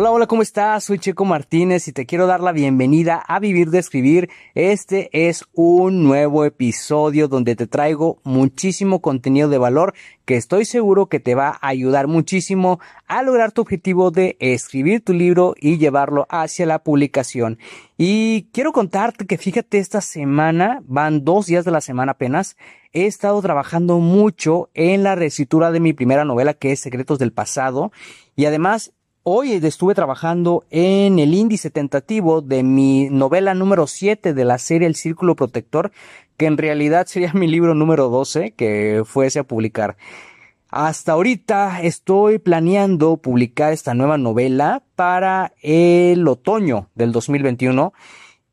Hola, hola, ¿cómo estás? Soy Checo Martínez y te quiero dar la bienvenida a Vivir de Escribir. Este es un nuevo episodio donde te traigo muchísimo contenido de valor que estoy seguro que te va a ayudar muchísimo a lograr tu objetivo de escribir tu libro y llevarlo hacia la publicación. Y quiero contarte que fíjate, esta semana, van dos días de la semana apenas, he estado trabajando mucho en la reescritura de mi primera novela que es Secretos del Pasado y además Hoy estuve trabajando en el índice tentativo de mi novela número 7 de la serie El Círculo Protector, que en realidad sería mi libro número 12 que fuese a publicar. Hasta ahorita estoy planeando publicar esta nueva novela para el otoño del 2021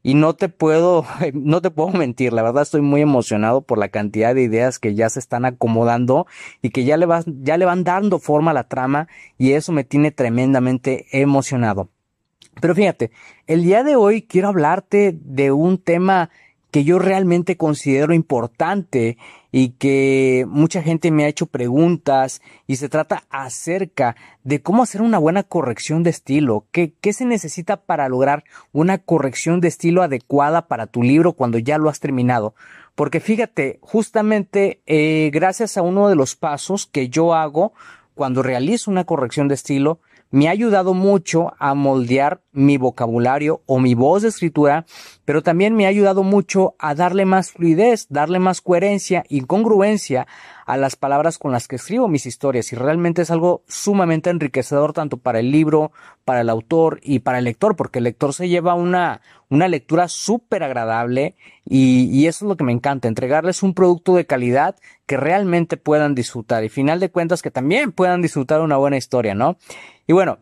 y no te puedo, no te puedo mentir, la verdad estoy muy emocionado por la cantidad de ideas que ya se están acomodando y que ya le, ya le van dando forma a la trama y eso me tiene tremendamente emocionado. Pero fíjate, el día de hoy quiero hablarte de un tema que yo realmente considero importante y que mucha gente me ha hecho preguntas y se trata acerca de cómo hacer una buena corrección de estilo, qué, qué se necesita para lograr una corrección de estilo adecuada para tu libro cuando ya lo has terminado. Porque fíjate, justamente eh, gracias a uno de los pasos que yo hago cuando realizo una corrección de estilo, me ha ayudado mucho a moldear mi vocabulario o mi voz de escritura, pero también me ha ayudado mucho a darle más fluidez, darle más coherencia y congruencia a las palabras con las que escribo mis historias y realmente es algo sumamente enriquecedor tanto para el libro, para el autor y para el lector, porque el lector se lleva una, una lectura súper agradable y, y, eso es lo que me encanta, entregarles un producto de calidad que realmente puedan disfrutar y final de cuentas que también puedan disfrutar una buena historia, ¿no? Y bueno,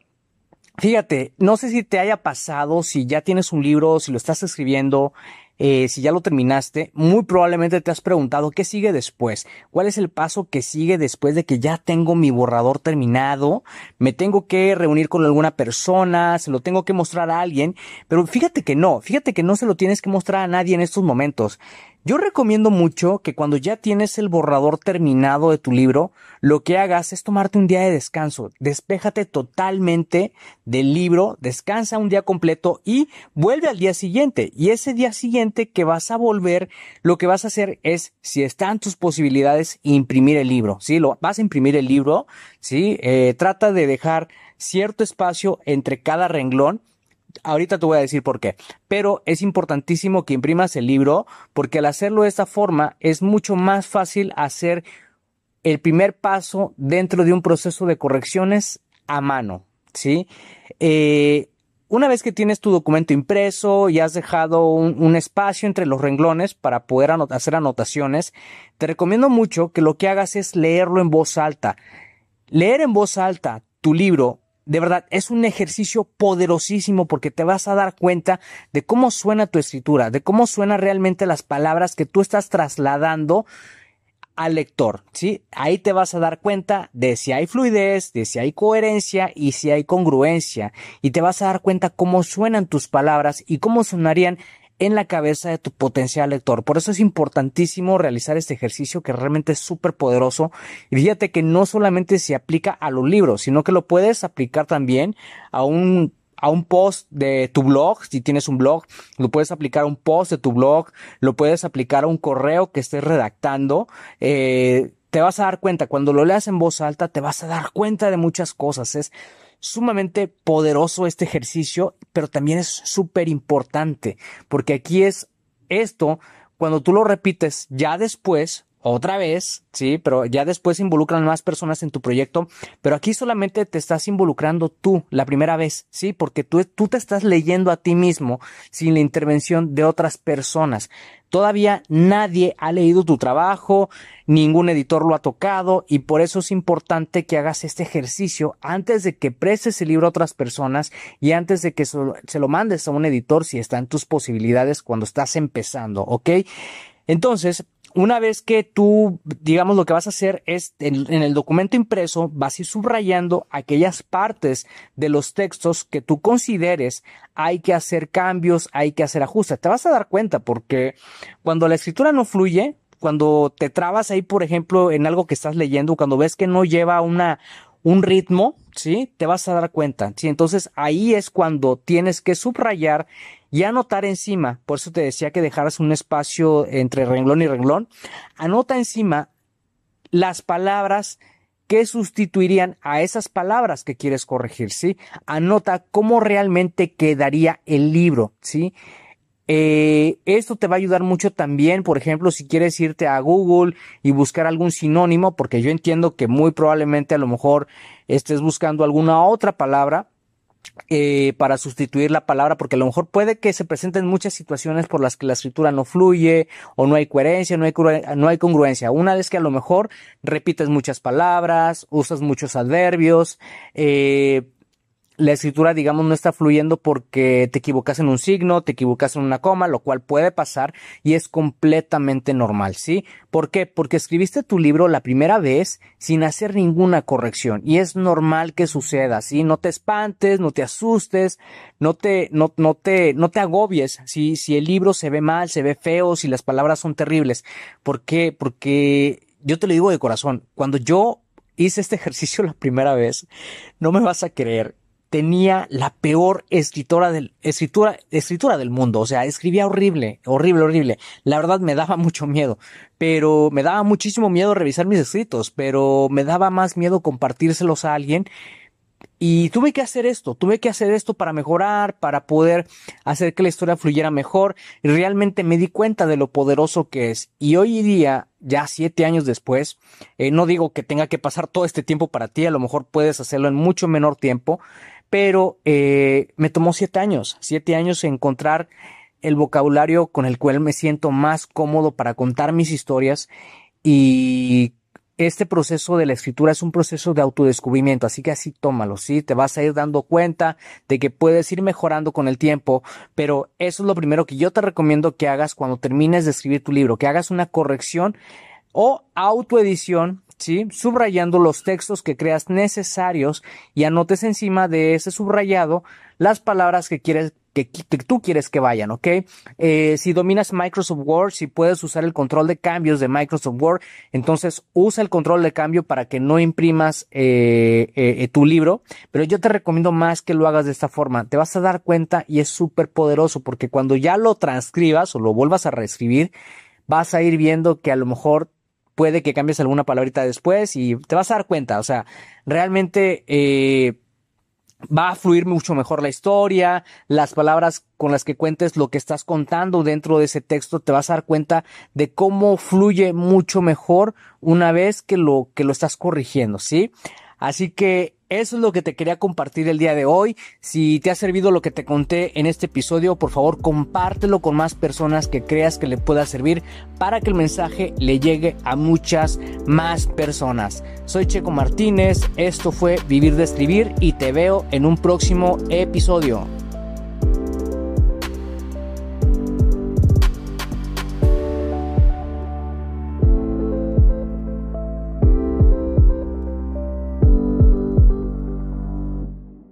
fíjate, no sé si te haya pasado, si ya tienes un libro, si lo estás escribiendo, eh, si ya lo terminaste, muy probablemente te has preguntado qué sigue después, cuál es el paso que sigue después de que ya tengo mi borrador terminado, me tengo que reunir con alguna persona, se lo tengo que mostrar a alguien, pero fíjate que no, fíjate que no se lo tienes que mostrar a nadie en estos momentos. Yo recomiendo mucho que cuando ya tienes el borrador terminado de tu libro, lo que hagas es tomarte un día de descanso, despéjate totalmente del libro, descansa un día completo y vuelve al día siguiente. Y ese día siguiente que vas a volver, lo que vas a hacer es, si están tus posibilidades, imprimir el libro, ¿sí? Lo, vas a imprimir el libro, ¿sí? Eh, trata de dejar cierto espacio entre cada renglón Ahorita te voy a decir por qué. Pero es importantísimo que imprimas el libro porque al hacerlo de esta forma es mucho más fácil hacer el primer paso dentro de un proceso de correcciones a mano. ¿Sí? Eh, una vez que tienes tu documento impreso y has dejado un, un espacio entre los renglones para poder hacer anotaciones, te recomiendo mucho que lo que hagas es leerlo en voz alta. Leer en voz alta tu libro de verdad, es un ejercicio poderosísimo porque te vas a dar cuenta de cómo suena tu escritura, de cómo suenan realmente las palabras que tú estás trasladando al lector, ¿sí? Ahí te vas a dar cuenta de si hay fluidez, de si hay coherencia y si hay congruencia. Y te vas a dar cuenta cómo suenan tus palabras y cómo sonarían en la cabeza de tu potencial lector. Por eso es importantísimo realizar este ejercicio que realmente es súper poderoso. Y fíjate que no solamente se aplica a los libros, sino que lo puedes aplicar también a un a un post de tu blog, si tienes un blog, lo puedes aplicar a un post de tu blog, lo puedes aplicar a un correo que estés redactando. Eh, te vas a dar cuenta, cuando lo leas en voz alta, te vas a dar cuenta de muchas cosas. Es sumamente poderoso este ejercicio, pero también es súper importante, porque aquí es esto, cuando tú lo repites ya después, otra vez, sí, pero ya después involucran más personas en tu proyecto, pero aquí solamente te estás involucrando tú la primera vez, sí, porque tú, tú te estás leyendo a ti mismo sin la intervención de otras personas. Todavía nadie ha leído tu trabajo, ningún editor lo ha tocado y por eso es importante que hagas este ejercicio antes de que prestes el libro a otras personas y antes de que se lo mandes a un editor si está en tus posibilidades cuando estás empezando, ¿ok? Entonces, una vez que tú, digamos, lo que vas a hacer es en, el documento impreso, vas a ir subrayando aquellas partes de los textos que tú consideres hay que hacer cambios, hay que hacer ajustes. Te vas a dar cuenta porque cuando la escritura no fluye, cuando te trabas ahí, por ejemplo, en algo que estás leyendo, cuando ves que no lleva una, un ritmo, ¿sí? Te vas a dar cuenta, ¿sí? Entonces ahí es cuando tienes que subrayar y anotar encima, por eso te decía que dejaras un espacio entre renglón y renglón, anota encima las palabras que sustituirían a esas palabras que quieres corregir, ¿sí? Anota cómo realmente quedaría el libro, ¿sí? Eh, esto te va a ayudar mucho también, por ejemplo, si quieres irte a Google y buscar algún sinónimo, porque yo entiendo que muy probablemente a lo mejor estés buscando alguna otra palabra eh, para sustituir la palabra, porque a lo mejor puede que se presenten muchas situaciones por las que la escritura no fluye o no hay coherencia, no hay, no hay congruencia. Una vez que a lo mejor repites muchas palabras, usas muchos adverbios, eh, la escritura, digamos, no está fluyendo porque te equivocas en un signo, te equivocas en una coma, lo cual puede pasar y es completamente normal, ¿sí? ¿Por qué? Porque escribiste tu libro la primera vez sin hacer ninguna corrección y es normal que suceda, ¿sí? No te espantes, no te asustes, no te, no, no te, no te agobies, ¿sí? Si el libro se ve mal, se ve feo, si las palabras son terribles. ¿Por qué? Porque yo te lo digo de corazón, cuando yo hice este ejercicio la primera vez, no me vas a creer tenía la peor escritora del, escritura, escritura del mundo. O sea, escribía horrible, horrible, horrible. La verdad me daba mucho miedo, pero me daba muchísimo miedo revisar mis escritos, pero me daba más miedo compartírselos a alguien. Y tuve que hacer esto, tuve que hacer esto para mejorar, para poder hacer que la historia fluyera mejor. Y realmente me di cuenta de lo poderoso que es. Y hoy día, ya siete años después, eh, no digo que tenga que pasar todo este tiempo para ti, a lo mejor puedes hacerlo en mucho menor tiempo, pero eh, me tomó siete años, siete años encontrar el vocabulario con el cual me siento más cómodo para contar mis historias y este proceso de la escritura es un proceso de autodescubrimiento, así que así tómalo, ¿sí? Te vas a ir dando cuenta de que puedes ir mejorando con el tiempo, pero eso es lo primero que yo te recomiendo que hagas cuando termines de escribir tu libro, que hagas una corrección o autoedición ¿sí? Subrayando los textos que creas necesarios y anotes encima de ese subrayado las palabras que quieres que, tú quieres que vayan, ¿ok? Eh, si dominas Microsoft Word, si puedes usar el control de cambios de Microsoft Word, entonces usa el control de cambio para que no imprimas eh, eh, tu libro, pero yo te recomiendo más que lo hagas de esta forma. Te vas a dar cuenta y es súper poderoso porque cuando ya lo transcribas o lo vuelvas a reescribir, vas a ir viendo que a lo mejor puede que cambies alguna palabrita después y te vas a dar cuenta, o sea, realmente eh, va a fluir mucho mejor la historia, las palabras con las que cuentes lo que estás contando dentro de ese texto, te vas a dar cuenta de cómo fluye mucho mejor una vez que lo que lo estás corrigiendo, ¿sí? Así que eso es lo que te quería compartir el día de hoy. Si te ha servido lo que te conté en este episodio, por favor compártelo con más personas que creas que le pueda servir para que el mensaje le llegue a muchas más personas. Soy Checo Martínez, esto fue Vivir de Escribir y te veo en un próximo episodio.